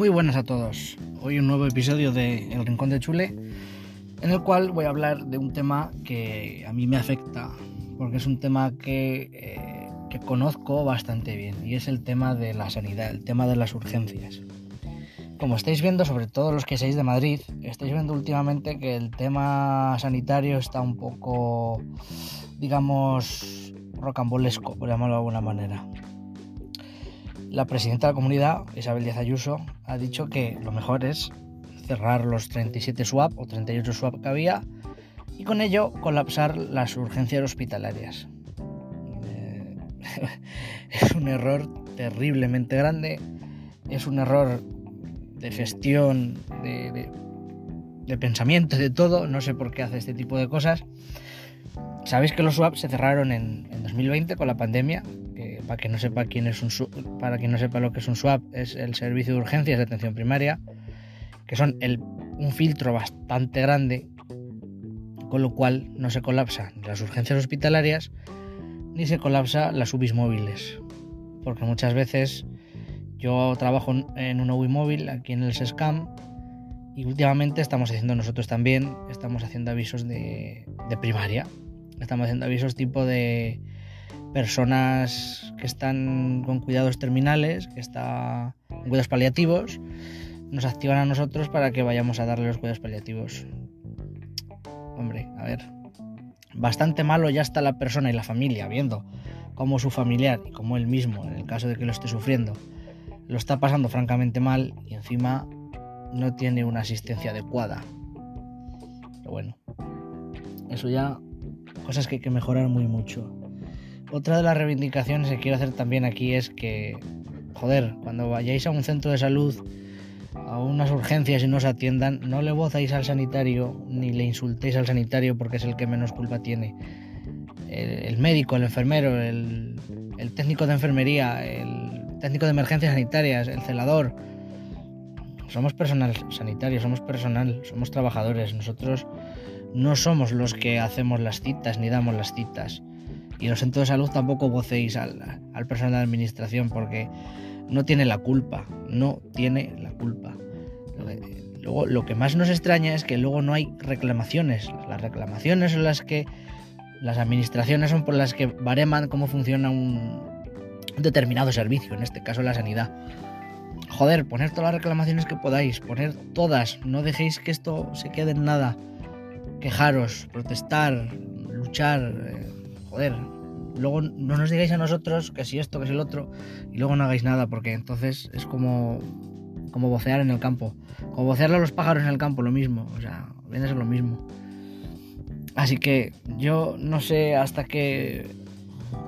Muy buenas a todos. Hoy un nuevo episodio de El Rincón de Chule, en el cual voy a hablar de un tema que a mí me afecta, porque es un tema que, eh, que conozco bastante bien, y es el tema de la sanidad, el tema de las urgencias. Como estáis viendo, sobre todo los que seáis de Madrid, estáis viendo últimamente que el tema sanitario está un poco, digamos, rocambolesco, por llamarlo de alguna manera. La presidenta de la comunidad, Isabel Díaz Ayuso, ha dicho que lo mejor es cerrar los 37 SWAP o 38 SWAP que había y con ello colapsar las urgencias hospitalarias. Eh, es un error terriblemente grande, es un error de gestión, de, de, pensamiento, de todo, no sé por qué hace este tipo de cosas. Sabéis que los SWAP se cerraron en 2020 con la pandemia, para que no sepa quién es un para quien no sepa lo que es un SWAP, es el servicio de urgencias de atención primaria, que son un filtro bastante grande, con lo cual no se colapsan las urgencias hospitalarias ni se colapsa las UBIs móviles, porque muchas veces yo trabajo en una UBI móvil aquí en el SESCAM y últimamente estamos haciendo nosotros también, estamos haciendo avisos de primaria, estamos haciendo avisos tipo de personas que están con cuidados terminales, que están en cuidados paliativos, nos activan a nosotros para que vayamos a darle los cuidados paliativos. Hombre, a ver, bastante malo ya está la persona y la familia viendo cómo su familiar y como él mismo, en el caso de que lo esté sufriendo, lo está pasando francamente mal y encima no tiene una asistencia adecuada. Pero bueno, eso ya cosas que hay que mejorar muy mucho. Otra de las reivindicaciones que quiero hacer también aquí es que, joder, cuando vayáis a un centro de salud, a unas urgencias y no os atiendan, no le vozáis al sanitario ni le insultéis al sanitario porque es el que menos culpa tiene. El, médico, el enfermero, el, el técnico de enfermería, el técnico de emergencias sanitarias, el celador. Somos personal sanitario, somos personal, somos trabajadores. Nosotros no somos los que hacemos las citas ni damos las citas. Y los centros de salud tampoco vocéis al, al personal de administración porque no tiene la culpa, no tiene la culpa. Luego, lo que más nos extraña es que luego no hay reclamaciones. Las reclamaciones son las que las administraciones son por las que bareman cómo funciona un determinado servicio, en este caso la sanidad. Joder, poner todas las reclamaciones que podáis, poner todas, no dejéis que esto se quede en nada. Quejaros, protestar, luchar, eh, joder, luego no nos digáis a nosotros que si esto, que si el otro, y luego no hagáis nada, porque entonces es como, como vocear en el campo. Como vocearle a los pájaros en el campo, lo mismo, o sea, viene a ser lo mismo. Así que yo no sé hasta qué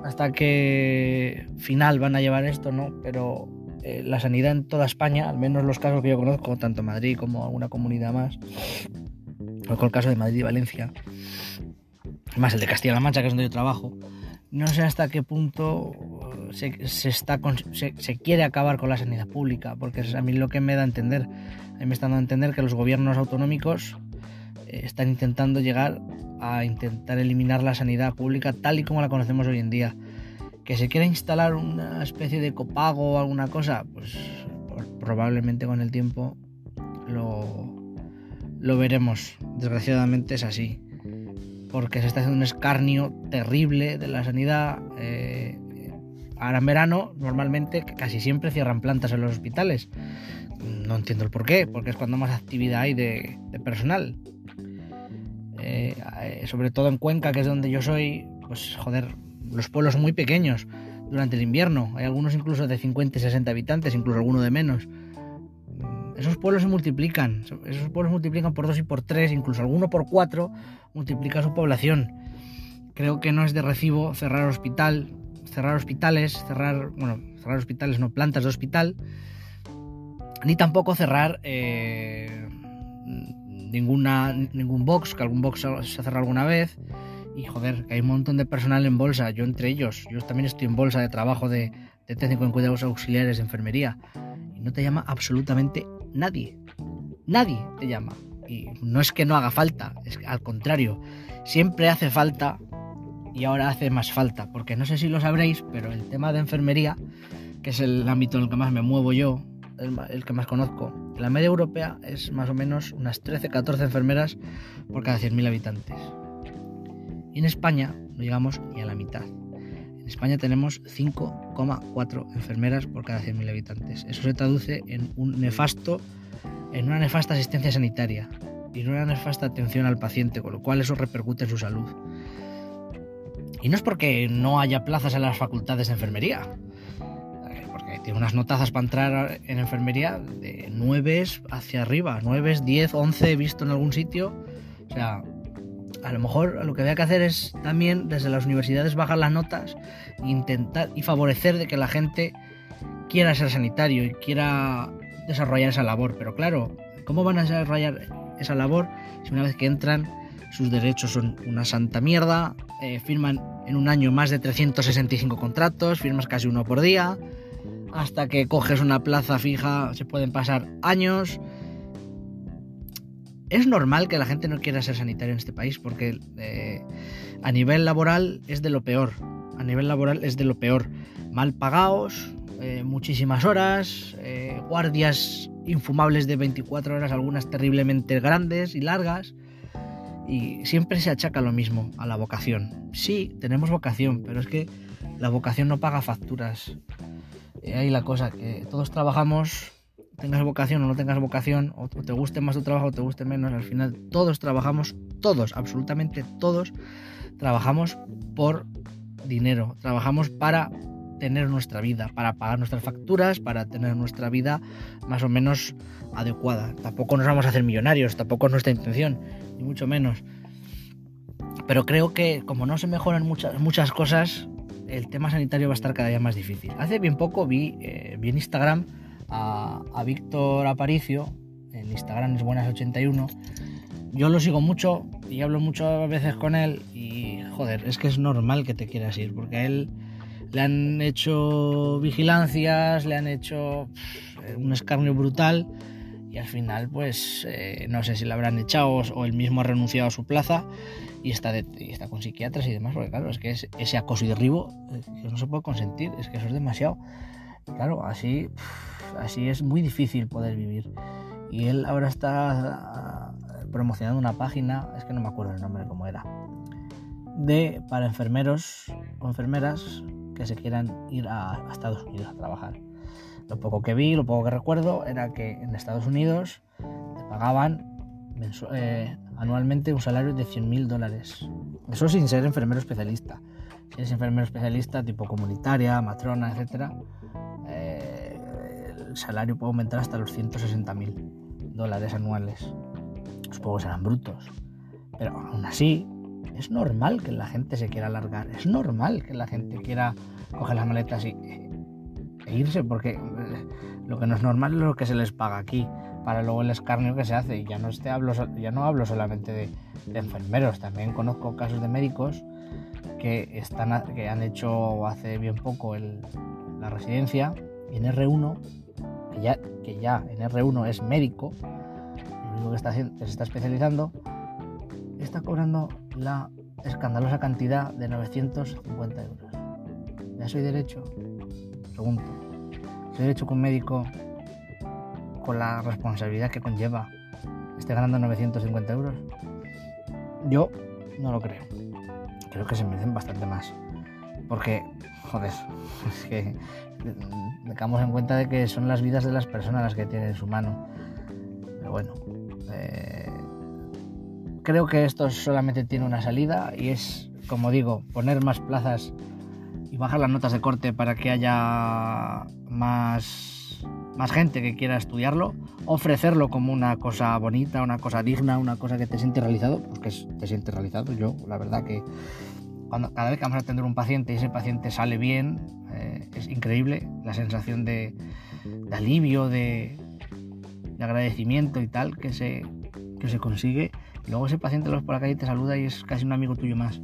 hasta qué final van a llevar esto, ¿no? Pero eh, la sanidad en toda España, al menos los casos que yo conozco, tanto Madrid como alguna comunidad más, o con el caso de Madrid y Valencia, más el de Castilla-La Mancha, que es donde yo trabajo, no sé hasta qué punto se, está, se, quiere acabar con la sanidad pública, porque es a mí lo que me da a entender. A mí me está dando a entender que los gobiernos autonómicos eh, están intentando llegar a intentar eliminar la sanidad pública tal y como la conocemos hoy en día. Que se quiera instalar una especie de copago o alguna cosa, pues probablemente con el tiempo lo, lo veremos. Desgraciadamente es así porque se está haciendo un escarnio terrible de la sanidad. Eh, ahora en verano, normalmente, casi siempre cierran plantas en los hospitales. No entiendo el por qué, porque es cuando más actividad hay de, personal. Eh, eh, sobre todo en Cuenca, que es donde yo soy, pues joder, los pueblos muy pequeños durante el invierno. Hay algunos incluso de 50 y 60 habitantes, incluso alguno de menos esos pueblos se multiplican, esos pueblos multiplican por dos y por tres, incluso alguno por cuatro, multiplica su población. Creo que no es de recibo cerrar hospital, cerrar hospitales, cerrar, bueno, cerrar hospitales, no plantas de hospital, ni tampoco cerrar eh, ninguna, ningún box, que algún box se ha cerrado alguna vez. Y joder, que hay un montón de personal en bolsa, yo entre ellos. Yo también estoy en bolsa de trabajo de, técnico en cuidados auxiliares de enfermería. Y no te llama absolutamente nadie. Nadie te llama. Y no es que no haga falta, es al contrario, siempre hace falta y ahora hace más falta, porque no sé si lo sabréis, pero el tema de enfermería, que es el ámbito en el que más me muevo yo, el, que más conozco. La media europea es más o menos unas 13-14 enfermeras por cada 100.000 habitantes. Y en España no llegamos ni a la mitad. En España tenemos 5,4 enfermeras por cada 100.000 habitantes. Eso se traduce en un nefasto, en una nefasta asistencia sanitaria y en una nefasta atención al paciente, con lo cual eso repercute en su salud. Y no es porque no haya plazas en las facultades de enfermería, eh, porque tiene unas notazas para entrar en enfermería de 9 hacia arriba, 9, 10, 11 visto en algún sitio. O sea, a lo mejor lo que había que hacer es también desde las universidades bajar las notas e intentar y favorecer de que la gente quiera ser sanitario y quiera desarrollar esa labor. Pero claro, ¿cómo van a desarrollar esa labor si una vez que entran sus derechos son una santa mierda? Eh, firman en un año más de 365 contratos, firmas casi uno por día, hasta que coges una plaza fija se pueden pasar años. Es normal que la gente no quiera ser sanitario en este país porque eh, a nivel laboral es de lo peor. A nivel laboral es de lo peor. Mal pagados, eh, muchísimas horas, eh, guardias infumables de 24 horas, algunas terriblemente grandes y largas. Y siempre se achaca lo mismo a la vocación. Sí, tenemos vocación, pero es que la vocación no paga facturas. Ahí la cosa, que todos trabajamos, tengas vocación o no tengas vocación, o te guste más tu trabajo o te guste menos, al final todos trabajamos, todos, absolutamente todos, trabajamos por dinero, trabajamos para tener nuestra vida, para pagar nuestras facturas, para tener nuestra vida más o menos adecuada. Tampoco nos vamos a hacer millonarios, tampoco es nuestra intención, ni mucho menos. Pero creo que como no se mejoran muchas, muchas cosas, el tema sanitario va a estar cada día más difícil. Hace bien poco vi, eh, vi en Instagram a, Víctor Aparicio, en Instagram es Buenas81. Yo lo sigo mucho y hablo muchas veces con él y joder, es que es normal que te quieras ir, porque a él le han hecho vigilancias, le han hecho un escarnio brutal y al final pues eh, no sé si le habrán echado o él mismo ha renunciado a su plaza y está, con psiquiatras y demás, porque claro, es que ese acoso y derribo eh, no se puede consentir, es que eso es demasiado. claro, así, así es muy difícil poder vivir. Y él ahora está eh, promocionando una página, es que no me acuerdo el nombre cómo era, de para enfermeros o enfermeras que se quieran ir a, Estados Unidos a trabajar. Lo poco que vi, lo poco que recuerdo, era que en Estados Unidos te pagaban eh, anualmente un salario de 100.000 dólares. Eso sin ser enfermero especialista. Si eres enfermero especialista tipo comunitaria, matrona, etc., eh, el salario puede aumentar hasta los 160.000 dólares anuales. Supongo que serán brutos. Pero aún así, es normal que la gente se quiera alargar, es normal que la gente quiera coger las maletas y, e irse, porque eh, lo que no es normal es lo que se les paga aquí, para luego el escarnio que se hace. Y ya no, este hablo, ya no hablo solamente de, enfermeros, también conozco casos de médicos que, están, que han hecho hace bien poco la residencia en R1, que ya, en R1 es médico, el único que, está, que se está especializando, está cobrando la escandalosa cantidad de 950 euros. ¿Ya soy derecho? Pregunto. ¿Soy derecho un médico, con la responsabilidad que conlleva, esté ganando 950 euros? Yo no lo creo. Creo que se merecen bastante más. Porque, joder, es que tengamos en cuenta de que son las vidas de las personas las que tienen en su mano. Pero bueno, eh, creo que esto solamente tiene una salida y es, como digo, poner más plazas y bajar las notas de corte para que haya más, más gente que quiera estudiarlo, ofrecerlo como una cosa bonita, una cosa digna, una cosa que te siente realizado, pues que te siente realizado. Yo, la verdad que cada vez que vamos a atender un paciente y ese paciente sale bien, eh, es increíble la sensación de, alivio, de, de agradecimiento y tal que se, que se consigue luego ese paciente lo ves por la calle te saluda y es casi un amigo tuyo más.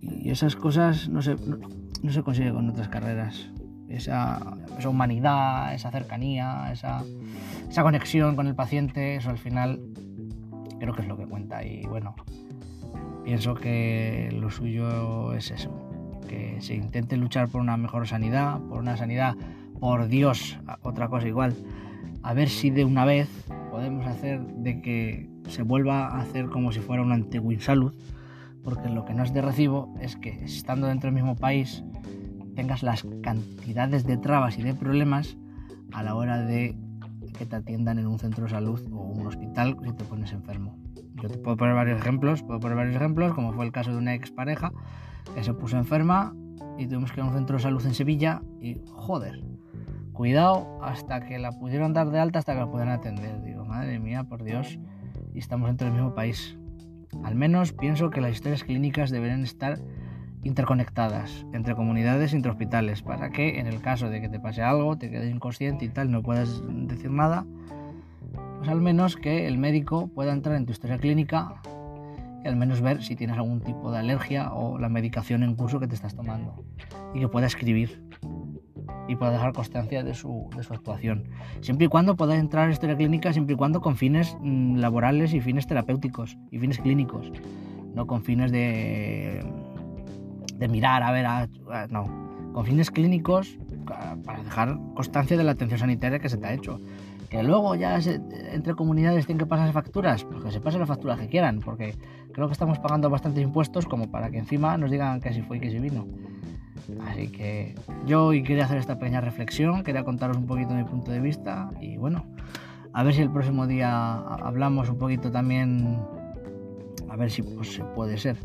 Y esas cosas no se, no, se consigue con otras carreras. Esa, esa humanidad, esa cercanía, esa, esa conexión con el paciente, eso al final creo que es lo que cuenta. Y bueno, pienso que lo suyo es eso, que se intente luchar por una mejor sanidad, por una sanidad, por Dios, otra cosa igual, a ver si de una vez podemos hacer de que se vuelva a hacer como si fuera una antigua salud, porque lo que no es de recibo es que estando dentro del mismo país tengas las cantidades de trabas y de problemas a la hora de que te atiendan en un centro de salud o un hospital si te pones enfermo. Yo te puedo poner varios ejemplos, puedo poner varios ejemplos, como fue el caso de una expareja que se puso enferma y tuvimos que ir a un centro de salud en Sevilla y joder, cuidado hasta que la pudieron dar de alta, hasta que la pudieran atender. Digo, madre mía, por Dios, y estamos dentro del mismo país. Al menos pienso que las historias clínicas deberían estar interconectadas entre comunidades entre hospitales para que en el caso de que te pase algo, te quedes inconsciente y tal, no puedas decir nada, pues al menos que el médico pueda entrar en tu historia clínica y al menos ver si tienes algún tipo de alergia o la medicación en curso que te estás tomando y que pueda escribir y pueda dejar constancia de su, de su actuación. Siempre y cuando pueda entrar en historia clínica, siempre y cuando con fines mm, laborales y fines terapéuticos y fines clínicos, no con fines de de mirar, a ver, no, con fines clínicos para dejar constancia de la atención sanitaria que se te ha hecho. Que luego ya entre comunidades tienen que pasarse facturas, pues que se pasen las facturas que quieran, porque creo que estamos pagando bastantes impuestos como para que encima nos digan que si fue y que si vino. Así que yo hoy quería hacer esta pequeña reflexión, quería contaros un poquito mi punto de vista y bueno, a ver si el próximo día hablamos un poquito también, a ver si pues, puede ser.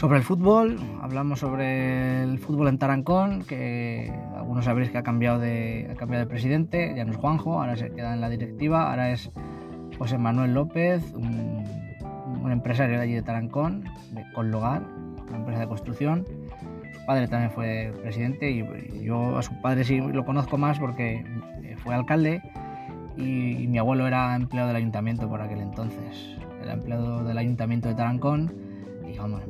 Sobre el fútbol, hablamos sobre el fútbol en Tarancón, que algunos sabréis que ha cambiado de, ha cambiado de presidente, ya no es Juanjo, ahora se queda en la directiva, ahora es José Manuel López, un, empresario de allí de Tarancón, de Conlogar, una empresa de construcción. Su padre también fue presidente y yo a su padre sí lo conozco más porque fue alcalde y, mi abuelo era empleado del ayuntamiento por aquel entonces. Era empleado del ayuntamiento de Tarancón y vamos,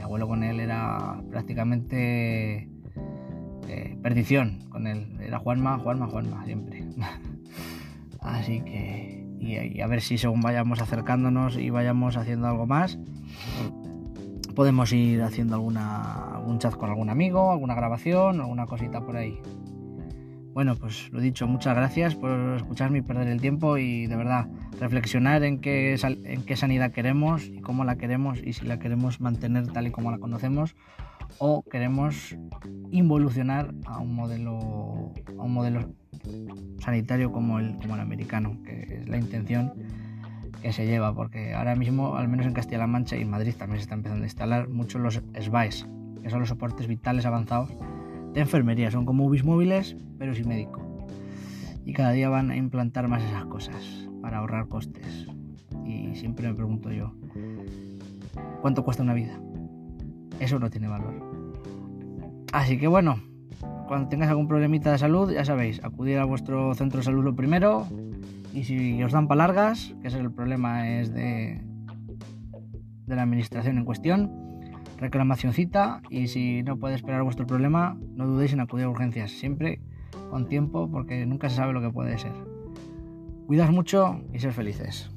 abuelo con él era prácticamente eh, perdición con él. Era Juanma, Juanma, Juanma, siempre. Así que, y, a ver si según vayamos acercándonos y vayamos haciendo algo más, podemos ir haciendo alguna, algún chat con algún amigo, alguna grabación, alguna cosita por ahí. Bueno, pues lo dicho, muchas gracias por escucharme y perder el tiempo y de verdad reflexionar en qué, en qué sanidad queremos y cómo la queremos y si la queremos mantener tal y como la conocemos o queremos involucionar a un modelo, a un modelo sanitario como el, como el americano, que es la intención que se lleva, porque ahora mismo, al menos en Castilla-La Mancha y en Madrid también se está empezando a instalar muchos los SBAES, que son los soportes vitales avanzados de enfermería. Son como UBIs móviles, pero sin médico. Y cada día van a implantar más esas cosas para ahorrar costes. Y siempre me pregunto yo, ¿cuánto cuesta una vida? Eso no tiene valor. Así que bueno, cuando tengáis algún problemita de salud, ya sabéis, acudir a vuestro centro de salud lo primero. Y si os dan palargas, que ese es el problema es de la administración en cuestión, reclamacióncita y si no puede esperar vuestro problema, no dudéis en acudir a urgencias, siempre con tiempo porque nunca se sabe lo que puede ser. Cuidaos mucho y ser felices.